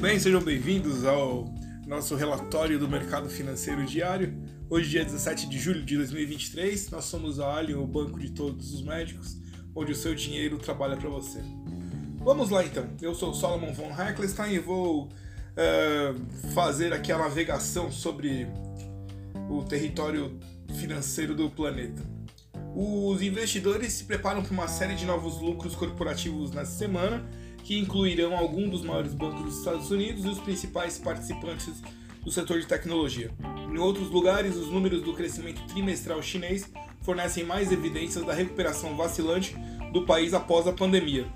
bem? Sejam bem-vindos ao nosso relatório do mercado financeiro diário. Hoje, dia 17 de julho de 2023, nós somos a Alien, o banco de todos os médicos, onde o seu dinheiro trabalha para você. Vamos lá então. Eu sou Solomon von Heckelstein e vou uh, fazer aqui a navegação sobre o território financeiro do planeta. Os investidores se preparam para uma série de novos lucros corporativos nessa semana que incluirão alguns dos maiores bancos dos Estados Unidos e os principais participantes do setor de tecnologia. Em outros lugares, os números do crescimento trimestral chinês fornecem mais evidências da recuperação vacilante do país após a pandemia.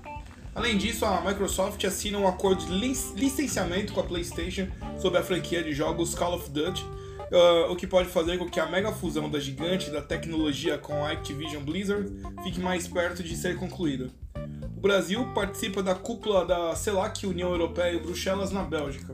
Além disso, a Microsoft assina um acordo de licenciamento com a PlayStation sobre a franquia de jogos Call of Duty, uh, o que pode fazer com que a mega fusão da gigante da tecnologia com a Activision Blizzard fique mais perto de ser concluída. Brasil participa da cúpula da CELAC, União Europeia e Bruxelas, na Bélgica.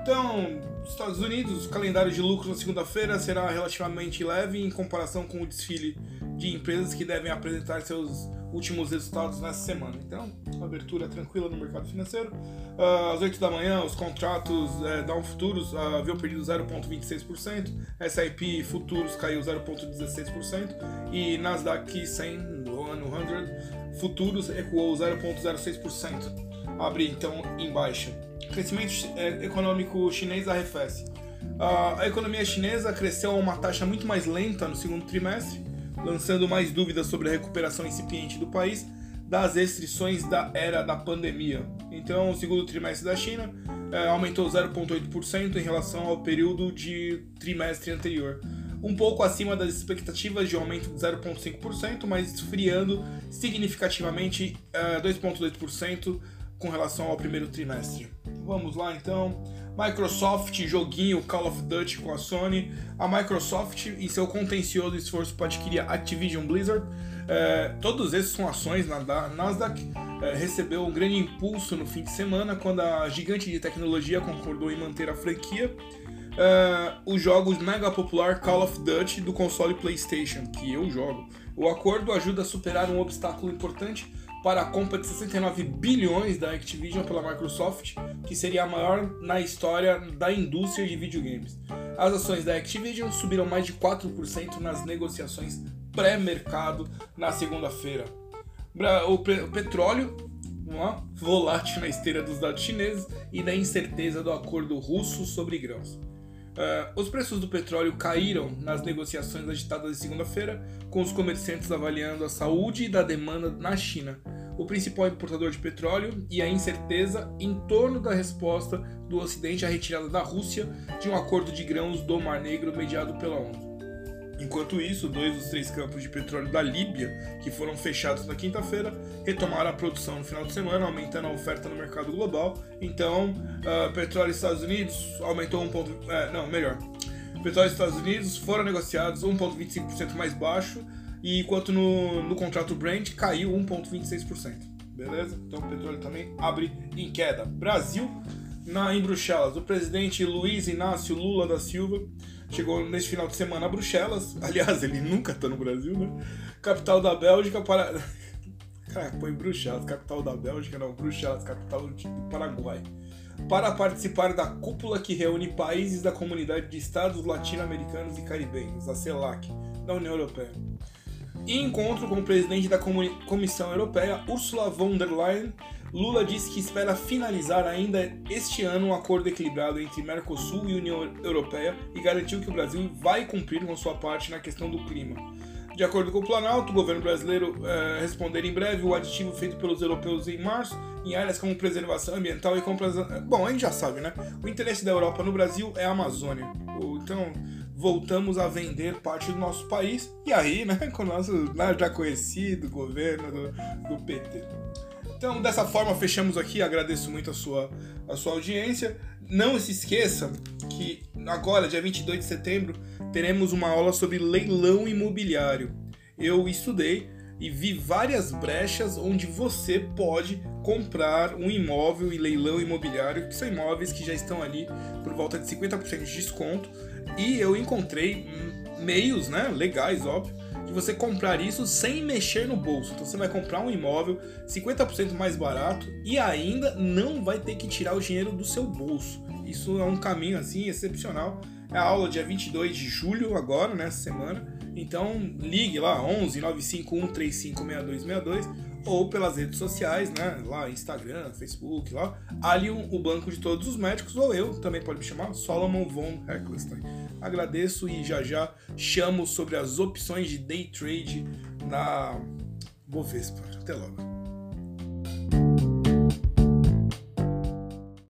Então, Estados Unidos, o calendário de lucros na segunda-feira será relativamente leve em comparação com o desfile de empresas que devem apresentar seus últimos resultados nessa semana. Então, abertura tranquila no mercado financeiro. Uh, às 8 da manhã, os contratos uh, Dow Futuros uh, haviam perdido 0,26%, S&P Futuros caiu 0,16% e Nasdaq 100 no ano 100 futuros recuou 0,06%. Abre então em baixa. Crescimento é, econômico chinês arrefece. A economia chinesa cresceu a uma taxa muito mais lenta no segundo trimestre, lançando mais dúvidas sobre a recuperação incipiente do país das restrições da era da pandemia. Então, o segundo trimestre da China é, aumentou 0,8% em relação ao período de trimestre anterior um pouco acima das expectativas de aumento de 0,5%, mas esfriando significativamente eh, 2,2% com relação ao primeiro trimestre. Vamos lá então. Microsoft, joguinho Call of Duty com a Sony. A Microsoft, em seu contencioso esforço para adquirir a Activision Blizzard, eh, todos esses são ações na Nasdaq, eh, recebeu um grande impulso no fim de semana quando a gigante de tecnologia concordou em manter a franquia uh, os jogos mega popular Call of Duty do console PlayStation, que eu jogo. O acordo ajuda a superar um obstáculo importante para a compra de 69 bilhões da Activision pela Microsoft, que seria a maior na história da indústria de videogames. As ações da Activision subiram mais de 4% nas negociações pré-mercado na segunda-feira. O, petróleo volátil na esteira dos dados chineses e da incerteza do acordo russo sobre grãos. Uh, os preços do petróleo caíram nas negociações agitadas de segunda-feira, com os comerciantes avaliando a saúde da demanda na China, o principal importador de petróleo, e a incerteza em torno da resposta do Ocidente à retirada da Rússia de um acordo de grãos do Mar Negro mediado pela ONU. Enquanto isso, dois dos três campos de petróleo da Líbia, que foram fechados na quinta-feira, retomaram a produção no final de semana, aumentando a oferta no mercado global. Então, uh, petróleo dos Estados Unidos aumentou um ponto. É, não, melhor. Petróleo dos Estados Unidos foram negociados 1,25% mais baixo, e enquanto no, no contrato Brent caiu 1,26%. Beleza? Então o petróleo também abre em queda. Brasil, na, em Bruxelas, o presidente Luiz Inácio Lula da Silva chegou neste final de semana a Bruxelas. Aliás, ele nunca tá no Brasil, né? Capital da Bélgica para. Cara, põe Bruxelas, capital da Bélgica, não, Bruxelas, capital do Paraguai. Para participar da cúpula que reúne países da comunidade de Estados Latino-Americanos e Caribenhos, a CELAC, da União Europeia. E encontro com o presidente da Comissão Europeia, Ursula von der Leyen, Lula disse que espera finalizar ainda este ano um acordo equilibrado entre Mercosul e União Europeia e garantiu que o Brasil vai cumprir com sua parte na questão do clima. De acordo com o Planalto, o governo brasileiro eh, responder em breve o aditivo feito pelos europeus em março em áreas como preservação ambiental e compras. Bom, a gente já sabe, né? O interesse da Europa no Brasil é a Amazônia. Então, voltamos a vender parte do nosso país e aí, né, com o nosso né, já conhecido governo do, do PT. Então, dessa forma, fechamos aqui. Agradeço muito a sua, a sua audiência. Não se esqueça que agora, dia 22 de setembro, teremos uma aula sobre leilão imobiliário. Eu estudei e vi várias brechas onde você pode comprar um imóvel em leilão imobiliário, que são imóveis que já estão ali por volta de 50% de desconto. E eu encontrei meios né, legais, óbvio, de você comprar isso sem mexer no bolso. Então você vai comprar um imóvel 50% mais barato e ainda não vai ter que tirar o dinheiro do seu bolso. Isso é um caminho assim excepcional. É a aula dia 22 de julho agora, nessa semana. Então ligue lá 11 951 356262 ou pelas redes sociais, né? Lá Instagram, Facebook, lá. Ali o, banco de todos os médicos ou eu também pode me chamar Solomon von Heckelstein. Agradeço e já já chamo sobre as opções de day trade na Bovespa. Até logo.